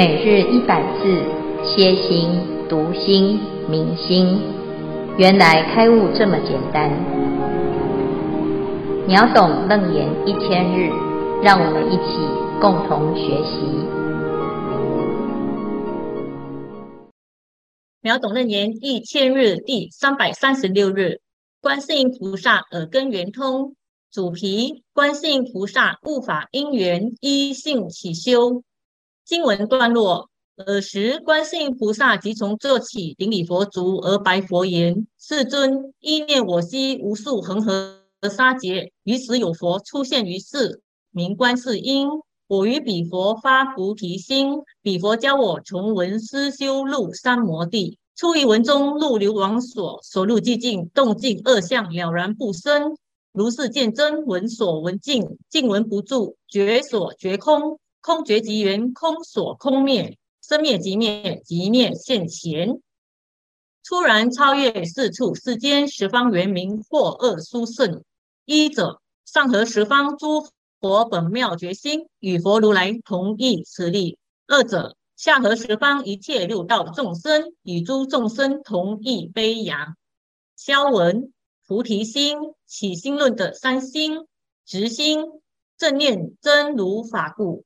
每日一百字，歇心、读心、明心，原来开悟这么简单。秒懂楞严一千日，让我们一起共同学习。秒懂楞严一千日第三百三十六日，观世音菩萨耳根圆通。主题：观世音菩萨悟法因缘依性起修。经文段落：尔时，观世音菩萨即从坐起，顶礼佛足而白佛言：“世尊，意念我昔无数恒河沙劫，于时有佛出现于世，名观世音。我于彼佛发菩提心，彼佛教我从闻思修入三摩地。出于文中，入流王所，所入寂静，动静二相了然不生。如是见真，闻所闻尽，尽闻不住，觉所觉空。”空觉即圆，空所空灭，生灭即灭，即灭现前，突然超越四处世间十方圆明或恶殊胜。一者，上合十方诸佛本妙觉心，与佛如来同一慈力；二者，下合十方一切六道众生，与诸众生同一悲仰。消文菩提心起心论的三心：直心、正念真如法故。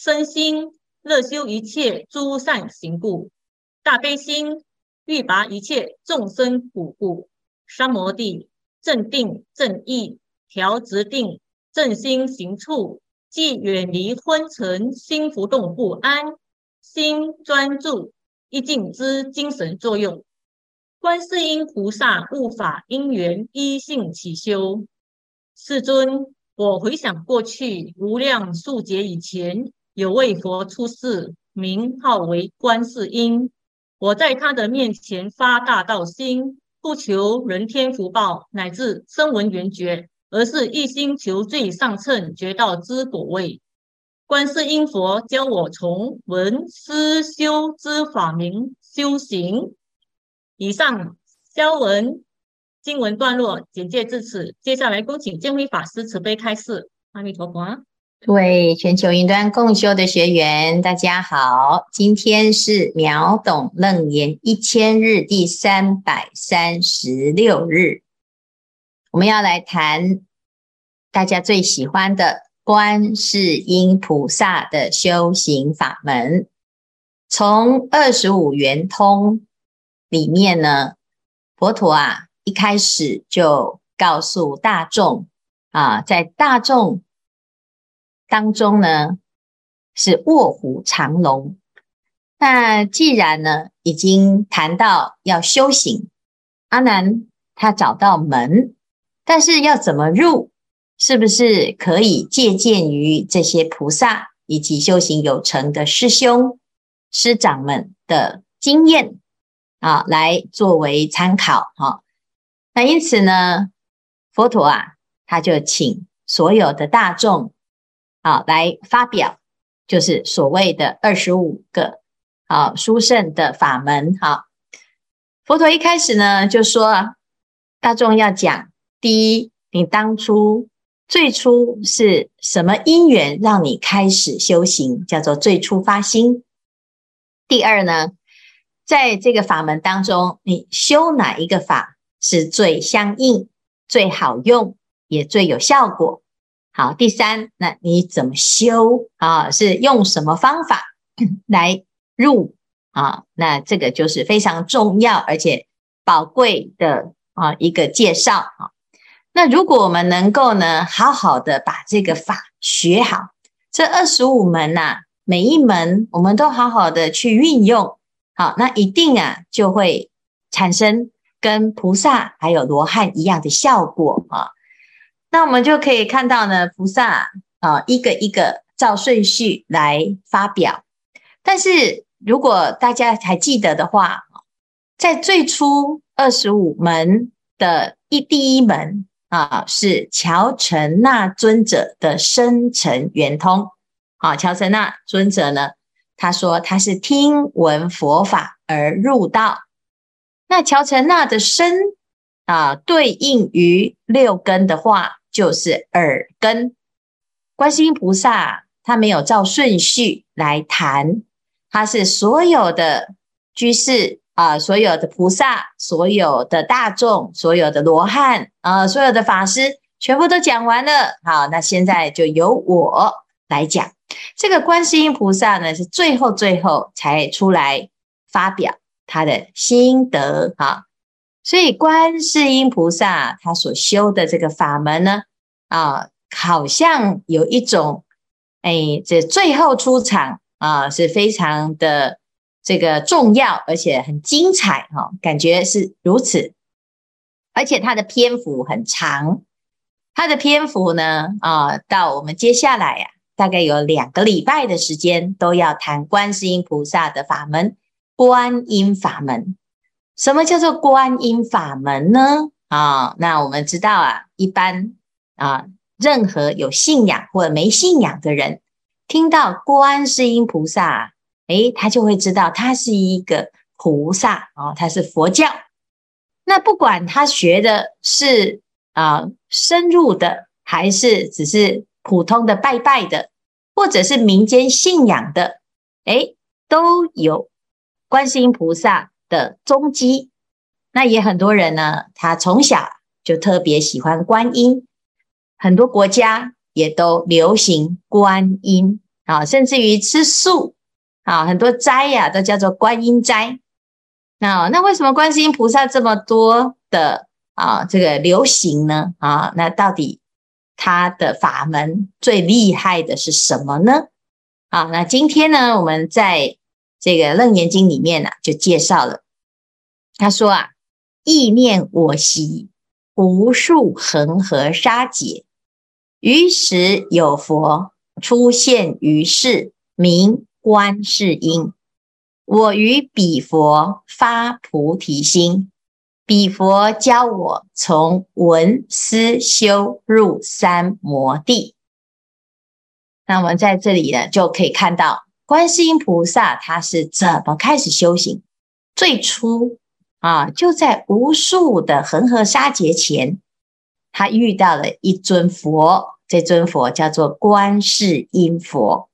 身心乐修一切诸善行故，大悲心欲拔一切众生苦故，三摩地正定正意调直定正心行处，即远离昏沉心浮动不安，心专注一静之精神作用。观世音菩萨悟法因缘依性起修。世尊，我回想过去无量数劫以前。有位佛出世，名号为观世音。我在他的面前发大道心，不求人天福报乃至声闻缘觉，而是一心求最上乘觉道之果位。观世音佛教我从闻思修之法门修行。以上消文经文段落简介至此，接下来恭请见辉法师慈悲开示。阿弥陀佛。各位全球云端共修的学员，大家好！今天是秒懂楞严一千日第三百三十六日，我们要来谈大家最喜欢的观世音菩萨的修行法门。从二十五圆通里面呢，佛陀啊一开始就告诉大众啊，在大众。当中呢是卧虎藏龙。那既然呢已经谈到要修行，阿难他找到门，但是要怎么入？是不是可以借鉴于这些菩萨以及修行有成的师兄师长们的经验啊，来作为参考哈？那因此呢，佛陀啊，他就请所有的大众。啊，来发表就是所谓的二十五个啊殊胜的法门。哈，佛陀一开始呢就说，大众要讲第一，你当初最初是什么因缘让你开始修行，叫做最初发心。第二呢，在这个法门当中，你修哪一个法是最相应、最好用，也最有效果。好，第三，那你怎么修啊？是用什么方法 来入啊？那这个就是非常重要而且宝贵的啊一个介绍啊。那如果我们能够呢，好好的把这个法学好，这二十五门呐、每一门我们都好好的去运用，好，那一定啊就会产生跟菩萨还有罗汉一样的效果啊。那我们就可以看到呢，菩萨啊，一个一个照顺序来发表。但是如果大家还记得的话，在最初二十五门的一第一门啊，是乔陈那尊者的生辰圆通。好，乔陈那尊者呢，他说他是听闻佛法而入道。那乔陈那的生啊，对应于六根的话。就是耳根，观世音菩萨他没有照顺序来谈，它是所有的居士啊，所有的菩萨，所有的大众，所有的罗汉啊，所有的法师，全部都讲完了。好，那现在就由我来讲。这个观世音菩萨呢，是最后最后才出来发表他的心得哈。所以观世音菩萨他所修的这个法门呢，啊，好像有一种，哎，这最后出场啊，是非常的这个重要，而且很精彩哈，感觉是如此。而且它的篇幅很长，它的篇幅呢，啊，到我们接下来呀，大概有两个礼拜的时间，都要谈观世音菩萨的法门——观音法门。什么叫做观音法门呢？啊，那我们知道啊，一般啊，任何有信仰或者没信仰的人，听到观世音菩萨，诶，他就会知道他是一个菩萨啊，他是佛教。那不管他学的是啊深入的，还是只是普通的拜拜的，或者是民间信仰的，诶，都有观世音菩萨的踪迹，那也很多人呢，他从小就特别喜欢观音，很多国家也都流行观音啊，甚至于吃素啊，很多斋呀都叫做观音斋。那那为什么观世音菩萨这么多的啊这个流行呢？啊，那到底他的法门最厉害的是什么呢？啊，那今天呢，我们在。这个《楞严经》里面呢、就介绍了。他说啊，意念我昔，无数恒河沙劫，于时有佛出现于世，名观世音。我于彼佛发菩提心，彼佛教我从闻思修入三摩地。那我们在这里呢，就可以看到。观世音菩萨他是怎么开始修行？最初啊，就在无数的恒河沙劫前，他遇到了一尊佛，这尊佛叫做观世音佛。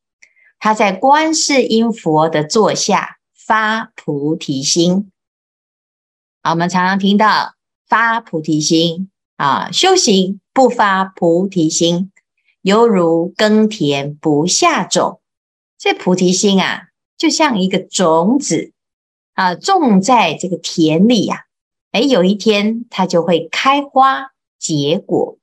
他在观世音佛的座下发菩提心。啊，我们常常听到发菩提心啊，修行不发菩提心，犹如耕田不下种。这菩提心啊，就像一个种子啊，种在这个田里呀，哎，有一天它就会开花结果。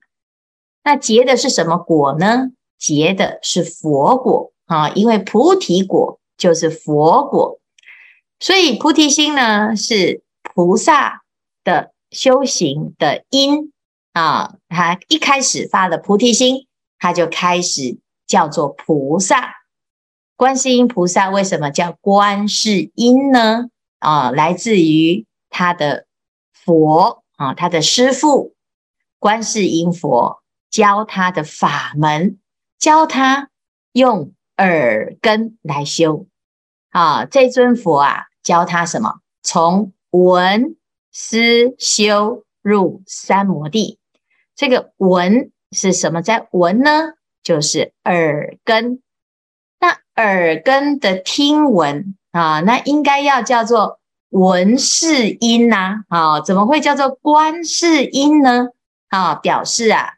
那结的是什么果呢？结的是佛果啊，因为菩提果就是佛果，所以菩提心呢是菩萨的修行的因啊。他一开始发了菩提心，他就开始叫做菩萨。观世音菩萨为什么叫观世音呢？啊，来自于他的佛啊，他的师父观世音佛教他的法门，教他用耳根来修啊。这尊佛啊，教他什么？从闻思修入三摩地。这个闻是什么？在闻呢？就是耳根。那耳根的听闻啊，那应该要叫做闻是音呐，啊，怎么会叫做观是音呢？啊，表示啊，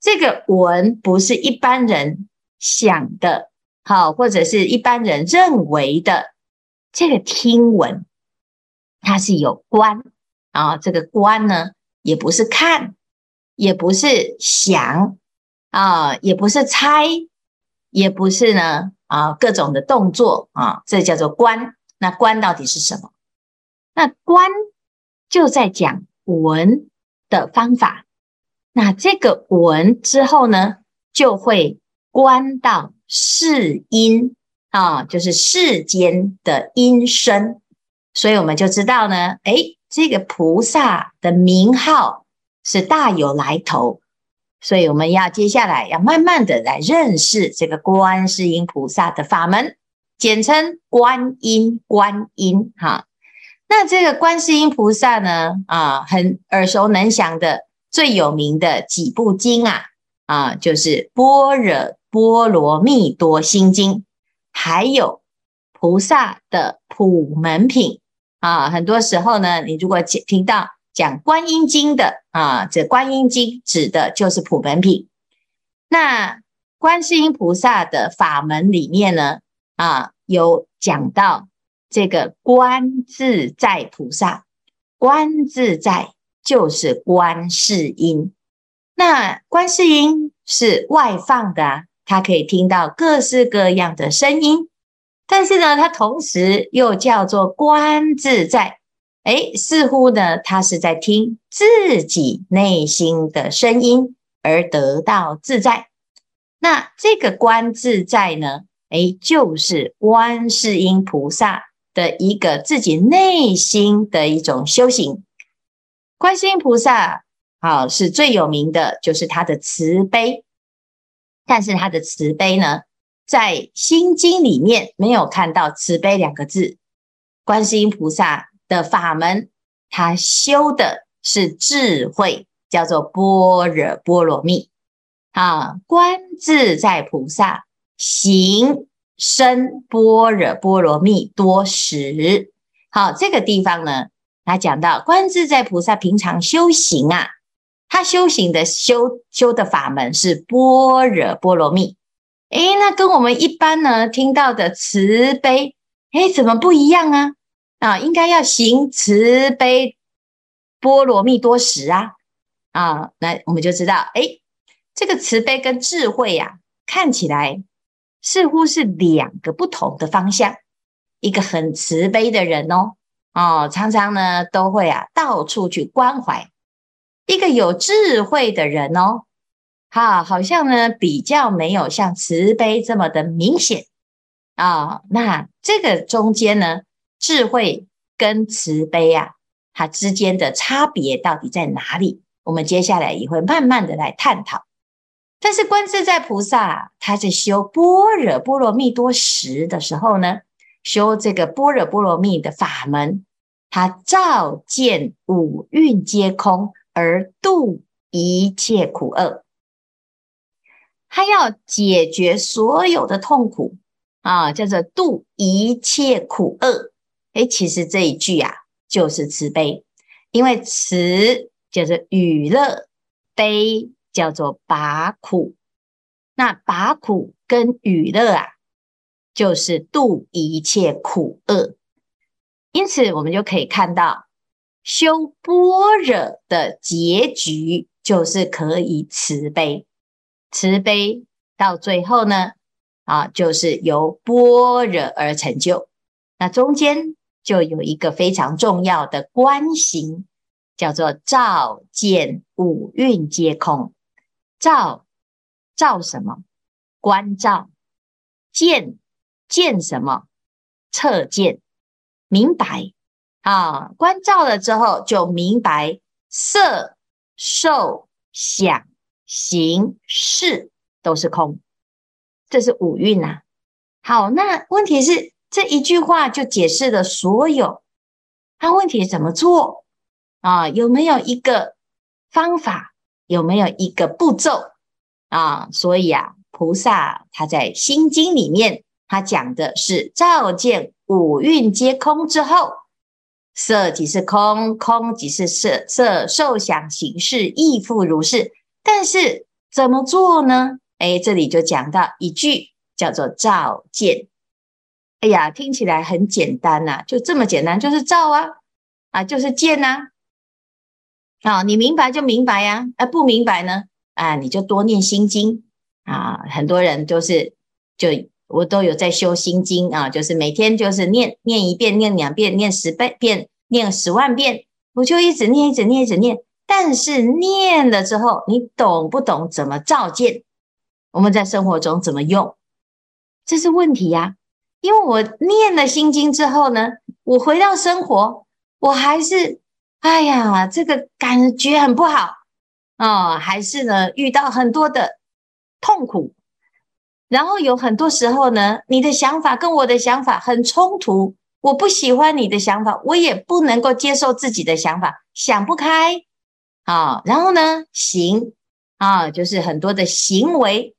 这个闻不是一般人想的，好，或者是一般人认为的这个听闻，它是有观啊，这个观呢，也不是看，也不是想啊，也不是猜，也不是呢。啊，各种的动作啊，这叫做观。那观到底是什么？那观就在讲闻的方法。那这个闻之后呢，就会观到世音啊，就是世间的音声。所以我们就知道呢，哎，这个菩萨的名号是大有来头。所以我们要接下来要慢慢的来认识这个观世音菩萨的法门，简称观音。观音哈，那这个观世音菩萨呢，啊，很耳熟能详的最有名的几部经啊，啊，就是《般若波罗蜜多心经》，还有《菩萨的普门品啊。很多时候呢，你如果听到讲观音经的啊，这观音经指的就是普门品。那观世音菩萨的法门里面呢，啊，有讲到这个观自在菩萨，观自在就是观世音。那观世音是外放的啊，他可以听到各式各样的声音，但是呢，他同时又叫做观自在，哎，似乎呢，他是在听自己内心的声音而得到自在。那这个观自在呢，哎，就是观世音菩萨的一个自己内心的一种修行。观世音菩萨。好，是最有名的，就是他的慈悲。但是他的慈悲呢，在心经里面没有看到慈悲两个字。观世音菩萨的法门，他修的是智慧，叫做般若波罗蜜。啊，观自在菩萨行深般若波罗蜜多时。好，这个地方呢，他讲到观自在菩萨平常修行啊。他修行的修修的法门是般若波罗蜜，诶，那跟我们一般呢听到的慈悲，诶，怎么不一样啊？啊，应该要行慈悲波罗蜜多时啊！啊，那我们就知道，诶，这个慈悲跟智慧呀、啊，看起来似乎是两个不同的方向。一个很慈悲的人哦，哦，常常呢都会啊到处去关怀。一个有智慧的人哦，哈，好像呢比较没有像慈悲这么的明显啊。那这个中间呢，智慧跟慈悲啊，它之间的差别到底在哪里？我们接下来也会慢慢的来探讨。但是观自在菩萨他在修般若波罗蜜多时的时候呢，修这个般若波罗蜜的法门，他照见五蕴皆空。而度一切苦厄，他要解决所有的痛苦啊，叫做度一切苦厄。诶，其实这一句啊，就是慈悲，因为慈叫做与乐，悲叫做拔苦。那拔苦跟与乐啊，就是度一切苦厄。因此，我们就可以看到。修般若的结局就是可以慈悲，慈悲到最后呢，啊，就是由般若而成就。那中间就有一个非常重要的观行，叫做照见五蕴皆空。照照什么？观照。见见什么？测见，明白。啊，观照了之后，就明白色、受、想、行、识都是空，这是五蕴呐。好，那问题是这一句话就解释了所有。那问题怎么做啊？有没有一个方法？有没有一个步骤啊？所以啊，菩萨他在心经里面，他讲的是照见五蕴皆空之后。色即是空，空即是色，色受想行识亦复如是。但是怎么做呢？哎，这里就讲到一句叫做照见。哎呀，听起来很简单呐、啊，就这么简单，就是照啊，啊，就是见呐。啊，你明白就明白呀，啊，不明白呢，啊，你就多念心经啊。很多人就是就。我都有在修心经啊，就是每天就是念念一遍，念两遍，念十倍遍，念十万遍，我就一直念，一直念，一直念。但是念了之后，你懂不懂怎么照见？我们在生活中怎么用？这是问题呀。因为我念了心经之后呢，我回到生活，我还是哎呀，这个感觉很不好啊，还是呢遇到很多的痛苦。然后有很多时候呢，你的想法跟我的想法很冲突，我不喜欢你的想法，我也不能够接受自己的想法，想不开啊。然后呢，行啊，就是很多的行为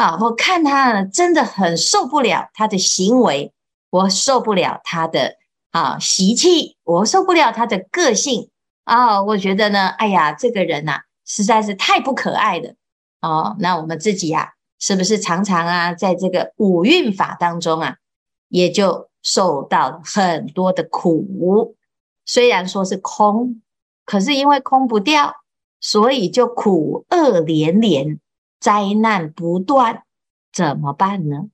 啊，我看他真的很受不了他的行为，我受不了他的啊习气，我受不了他的个性啊，我觉得呢，哎呀，这个人呐、啊，实在是太不可爱了哦。那我们自己呀、啊，是不是常常啊，在这个五蕴法当中啊，也就受到很多的苦？虽然说是空，可是因为空不掉，所以就苦厄连连，灾难不断，怎么办呢？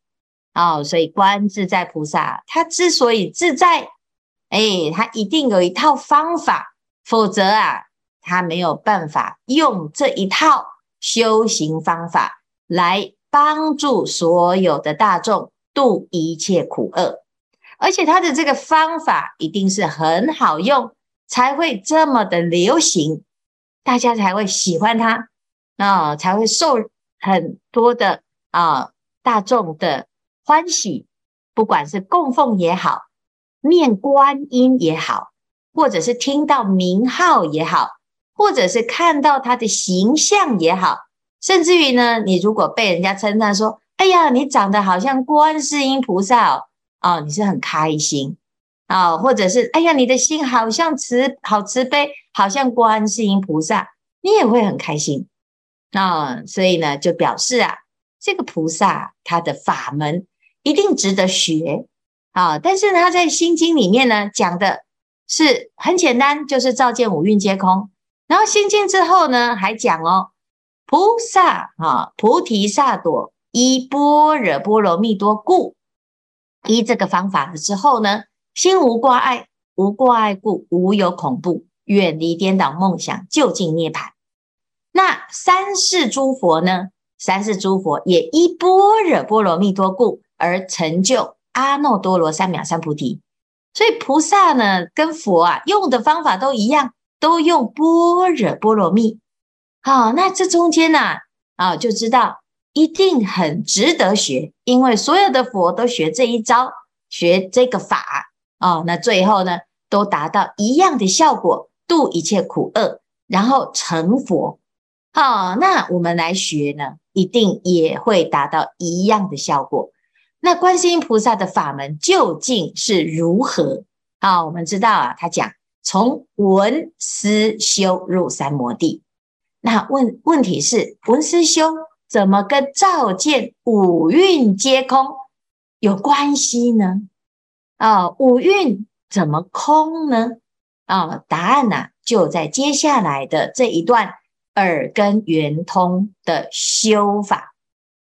哦，所以观自在菩萨，他之所以自在，哎，他一定有一套方法，否则啊，他没有办法用这一套修行方法来帮助所有的大众度一切苦厄，而且他的这个方法一定是很好用，才会这么的流行，大家才会喜欢他，啊、才会受很多的啊、大众的。欢喜，不管是供奉也好，念观音也好，或者是听到名号也好，或者是看到他的形象也好，甚至于呢，你如果被人家称赞说：“哎呀，你长得好像观世音菩萨哦，哦，你是很开心啊、或者是哎呀，你的心好像慈，好慈悲，好像观世音菩萨，你也会很开心那、所以呢，就表示啊，这个菩萨他的法门。一定值得学啊！但是他在《心经》里面呢，讲的是很简单，就是照见五蕴皆空。然后《心经》之后呢，还讲哦，菩萨啊，菩提萨埵依般若波罗蜜多故，依这个方法了之后呢，心无挂碍，无挂碍故，无有恐怖，远离颠倒梦想，究竟涅槃。那三世诸佛呢？三世诸佛也依般若波罗蜜多故。而成就阿耨多罗三藐三菩提，所以菩萨呢，跟佛啊用的方法都一样，都用般若波罗蜜。好，那这中间呢，啊，就知道一定很值得学，因为所有的佛都学这一招，学这个法，哦，那最后呢，都达到一样的效果，度一切苦厄，然后成佛。好，那我们来学呢，一定也会达到一样的效果。那观世音菩萨的法门究竟是如何？啊，我们知道啊，他讲从闻思修入三摩地。那问问题是，闻思修怎么跟照见五蕴皆空有关系呢？啊，五蕴怎么空呢？啊，答案呢、啊、就在接下来的这一段耳根圆通的修法。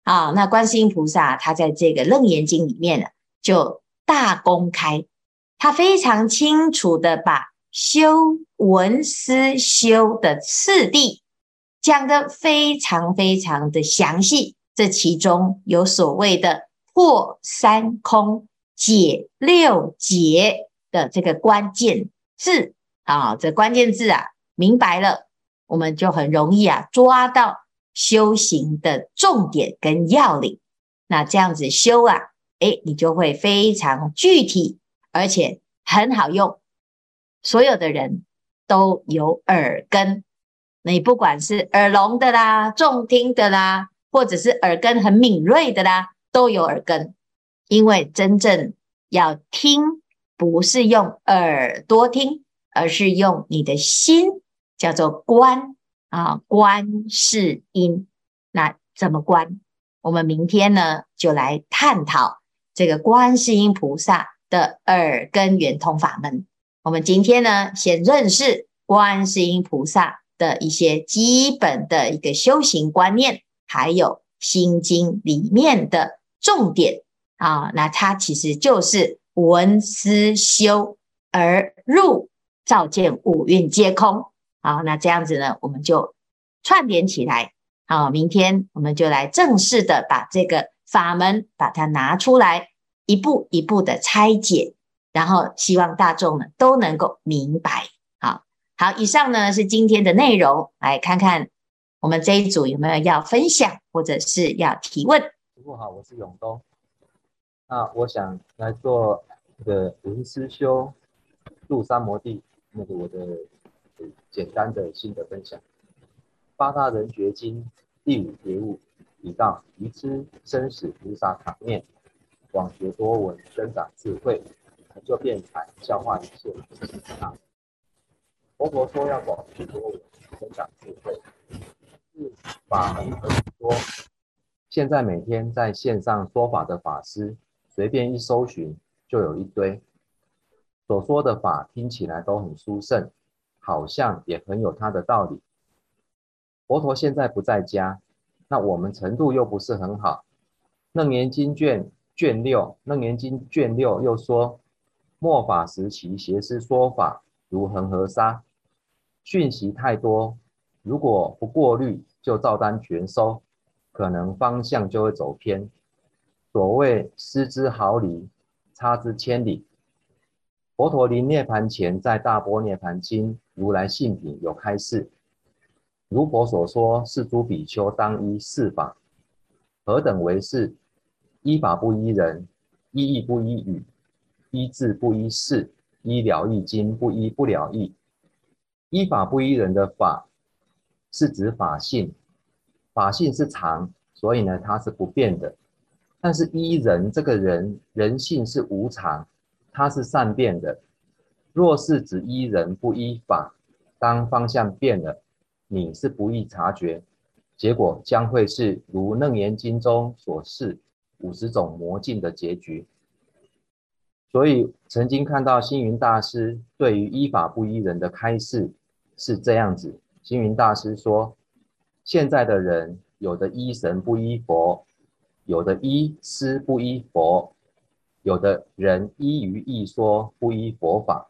啊，那观世音菩萨他在这个《楞严经》里面呢，就大公开，他非常清楚的把修闻思修的次第讲得非常非常的详细。这其中有所谓的破三空、解六劫的这个关键字啊，这关键字啊，明白了，我们就很容易啊抓到。修行的重点跟要领，那这样子修啊，诶，你就会非常具体，而且很好用。所有的人都有耳根，你不管是耳聋的啦、重听的啦，或者是耳根很敏锐的啦，都有耳根。因为真正要听，不是用耳朵听，而是用你的心，叫做观。啊，观世音，那怎么观？我们明天呢，就来探讨这个观世音菩萨的耳根圆通法门。我们今天呢，先认识观世音菩萨的一些基本的一个修行观念，还有心经里面的重点啊。那它其实就是闻思修而入，照见五蕴皆空。好，那这样子呢，我们就串联起来。好，明天我们就来正式的把这个法门把它拿出来，一步一步的拆解，然后希望大众呢都能够明白。好，好，以上呢是今天的内容，来看看我们这一组有没有要分享或者是要提问。师父好，我是永东，那我想来做这个闻思修入三摩地，那个我的。简单的心得分享，《八大人觉经》第五觉悟提到：愚痴生死菩萨塔面，广学多闻，增长智慧，就变才，消化一切。啊，佛陀说要广学多闻，增长智慧，是法门很多。现在每天在线上说法的法师，随便一搜寻就有一堆，所说的法听起来都很殊胜，好像也很有他的道理。佛陀现在不在家，那我们程度又不是很好。楞严经卷卷六，楞严经卷六又说，末法时期邪师说法如恒河沙，讯息太多，如果不过滤，就照单全收，可能方向就会走偏。所谓失之毫厘，差之千里。佛陀临涅槃前，在大波涅槃经如来性品有开示。如佛所说，是诸比丘当依四法，何等为是？依法不依人，依义不依语，依智不依事，依了义经不依不了义。依法不依人的法，是指法性，法性是常，所以呢，它是不变的。但是依人这个人，人性是无常，它是善变的。若是只依人不依法，当方向变了。你是不易察觉，结果将会是如《楞严经》中所示五十种魔境的结局。所以曾经看到星云大师对于依法不依人的开示是这样子：星云大师说，现在的人有的依神不依佛，有的依师不依佛，有的人依于义说不依佛法，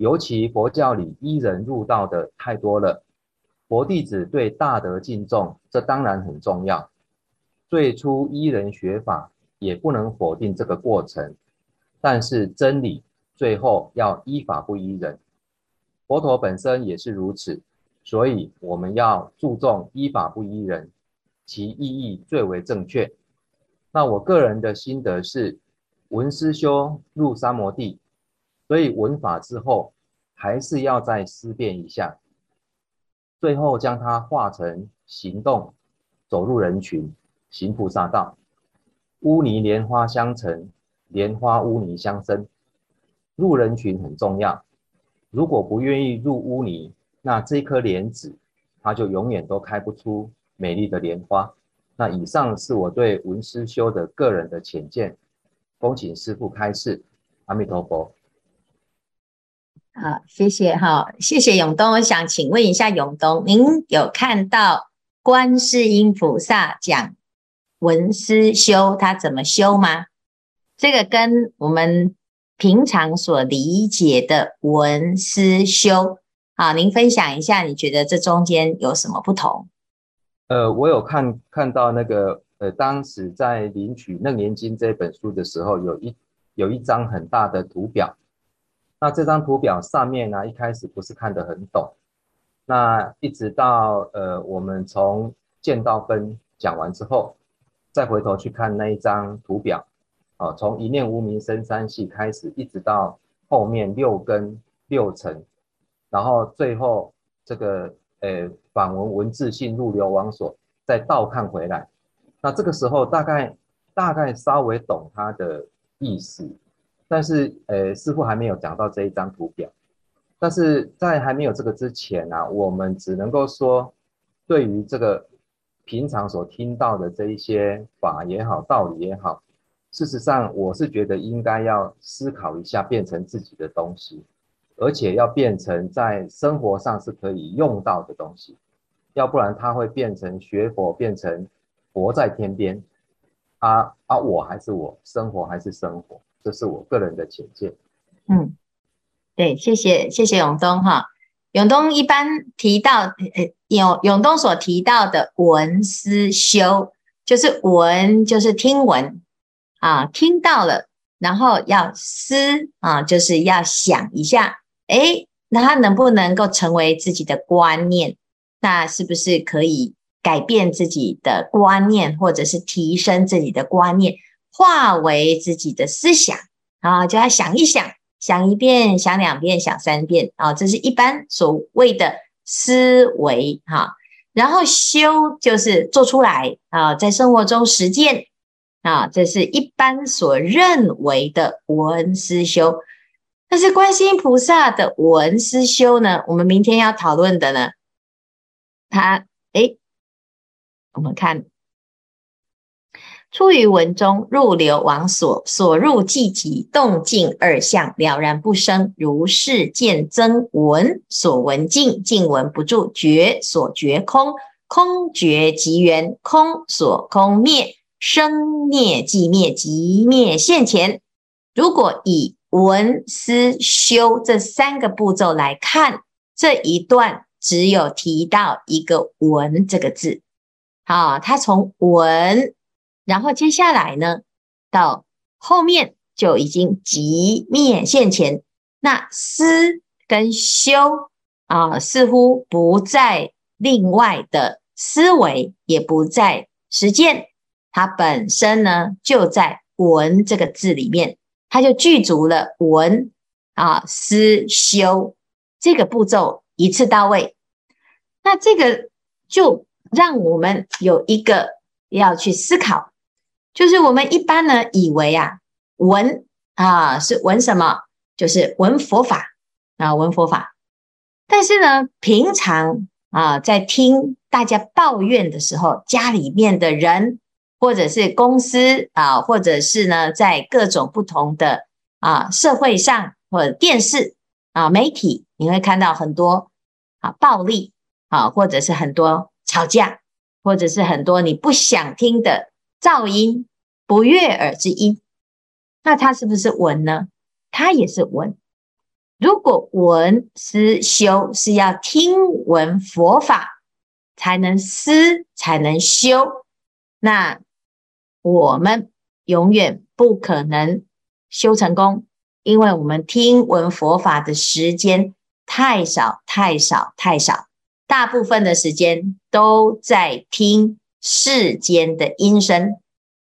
尤其佛教里依人入道的太多了。佛弟子对大德敬重，这当然很重要。最初依人学法，也不能否定这个过程。但是真理最后要依法不依人，佛陀本身也是如此，所以我们要注重依法不依人，其意义最为正确。那我个人的心得是，闻思修入三摩地，所以闻法之后，还是要再思辨一下。最后将它化成行动，走入人群，行菩萨道。污泥莲花相成，莲花污泥相生。入人群很重要。如果不愿意入污泥，那这颗莲子，它就永远都开不出美丽的莲花。那以上是我对闻思修的个人的浅见，恭请师父开示。阿弥陀佛。好，谢谢哈，谢谢永东。我想请问一下永东，您有看到观世音菩萨讲文思修，他怎么修吗？这个跟我们平常所理解的文思修，好，您分享一下，你觉得这中间有什么不同？呃，我有看看到那个，呃，当时在领取《楞严经》这本书的时候，有一有一张很大的图表。那这张图表上面呢，一开始不是看得很懂，那一直到呃，我们从见道分讲完之后，再回头去看那一张图表，哦，从一念无名生三系开始，一直到后面六根六尘，然后最后这个呃反文文字性入流王所，再倒看回来，那这个时候大概大概稍微懂它的意思。但是，呃，师傅还没有讲到这一张图表。但是在还没有这个之前呢、我们只能够说，对于这个平常所听到的这一些法也好，道理也好，事实上，我是觉得应该要思考一下，变成自己的东西，而且要变成在生活上是可以用到的东西，要不然它会变成学佛，变成佛在天边，啊啊，我还是我，生活还是生活。这是我个人的浅见。嗯，对，谢谢谢谢永东哈。永东一般提到，呃，永永东所提到的闻思修，就是闻就是听闻啊，听到了，然后要思啊，就是要想一下，诶，那它能不能够成为自己的观念？那是不是可以改变自己的观念，或者是提升自己的观念？化为自己的思想啊，就要想一想，想一遍，想两遍，想三遍啊，这是一般所谓的思维哈。然后修就是做出来啊，在生活中实践啊，这是一般所认为的闻思修。但是观世音菩萨的闻思修呢，我们明天要讨论的呢，他诶，我们看。出于文中，入流往所，所入寂寂，动静二相了然不生。如是见增闻，所闻静，静闻不住；觉所觉空，空觉即缘，空所空灭，生灭即灭，即灭现前。如果以闻思修这三个步骤来看，这一段只有提到一个“闻”这个字。好，他从闻。然后接下来呢，到后面就已经即灭现前，那思跟修啊，似乎不在另外的思维，也不在实践，它本身呢就在闻这个字里面，它就具足了闻啊思修这个步骤一次到位。那这个就让我们有一个要去思考。就是我们一般呢以为啊，闻啊是闻什么？就是闻佛法啊，闻佛法。但是呢，平常啊在听大家抱怨的时候，家里面的人，或者是公司啊，或者是呢在各种不同的啊社会上或者电视啊媒体，你会看到很多啊暴力啊，或者是很多吵架，或者是很多你不想听的。噪音不悦耳之音，那它是不是闻呢？它也是闻。如果闻思修是要听闻佛法才能思才能修，那我们永远不可能修成功，因为我们听闻佛法的时间太少太少太少，大部分的时间都在听。世间的音声，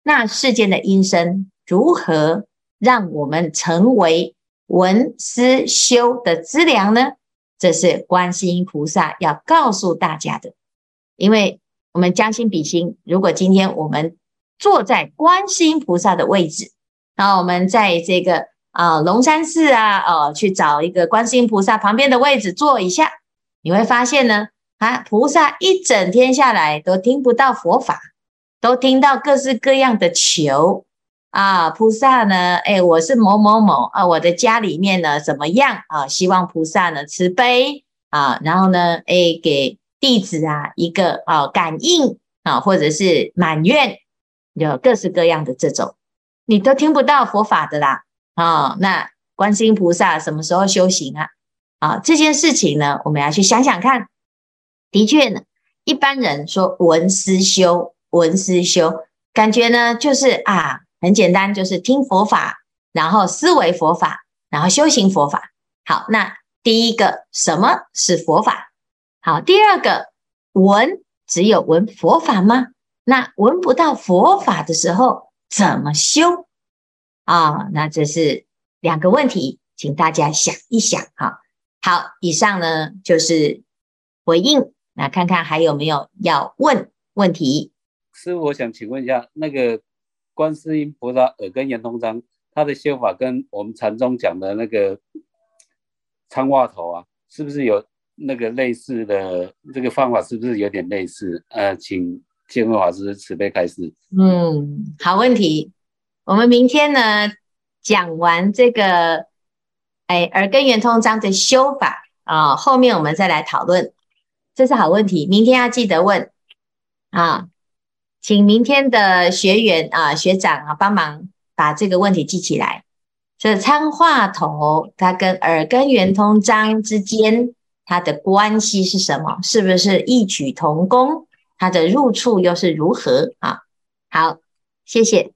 那世间的音声如何让我们成为闻思修的资粮呢？这是观世音菩萨要告诉大家的。因为我们将心比心，如果今天我们坐在观世音菩萨的位置，那我们在这个啊龙山寺啊，哦去找一个观世音菩萨旁边的位置坐一下，你会发现呢。啊，菩萨一整天下来都听不到佛法，都听到各式各样的求啊。菩萨呢，哎，我是某某某啊，我的家里面呢怎么样啊？希望菩萨呢慈悲啊，然后呢，哎，给弟子啊一个啊感应啊，或者是满愿，有各式各样的这种，你都听不到佛法的啦啊。那观世音菩萨什么时候修行啊？啊，这件事情呢，我们要去想想看。的确呢，一般人说闻思修，闻思修，感觉呢就是啊，很简单，就是听佛法，然后思维佛法，然后修行佛法。好，那第一个什么是佛法？好，第二个闻，只有闻佛法吗？那闻不到佛法的时候怎么修啊？那这是两个问题，请大家想一想哈。好，以上呢就是回应。那看看还有没有要问问题？师傅，我想请问一下，那个观世音菩萨耳根圆通章，他的修法跟我们禅宗讲的那个参话头啊，是不是有那个类似的这个方法？是不是有点类似？呃，请见辉法师慈悲开示。嗯，好问题。我们明天呢讲完这个，哎，耳根圆通章的修法啊，后面我们再来讨论。这是好问题，明天要记得问啊，请明天的学员啊、学长啊帮忙把这个问题记起来。这参话头它跟耳根圆通章之间它的关系是什么？是不是异曲同工？它的入处又是如何啊？好，谢谢。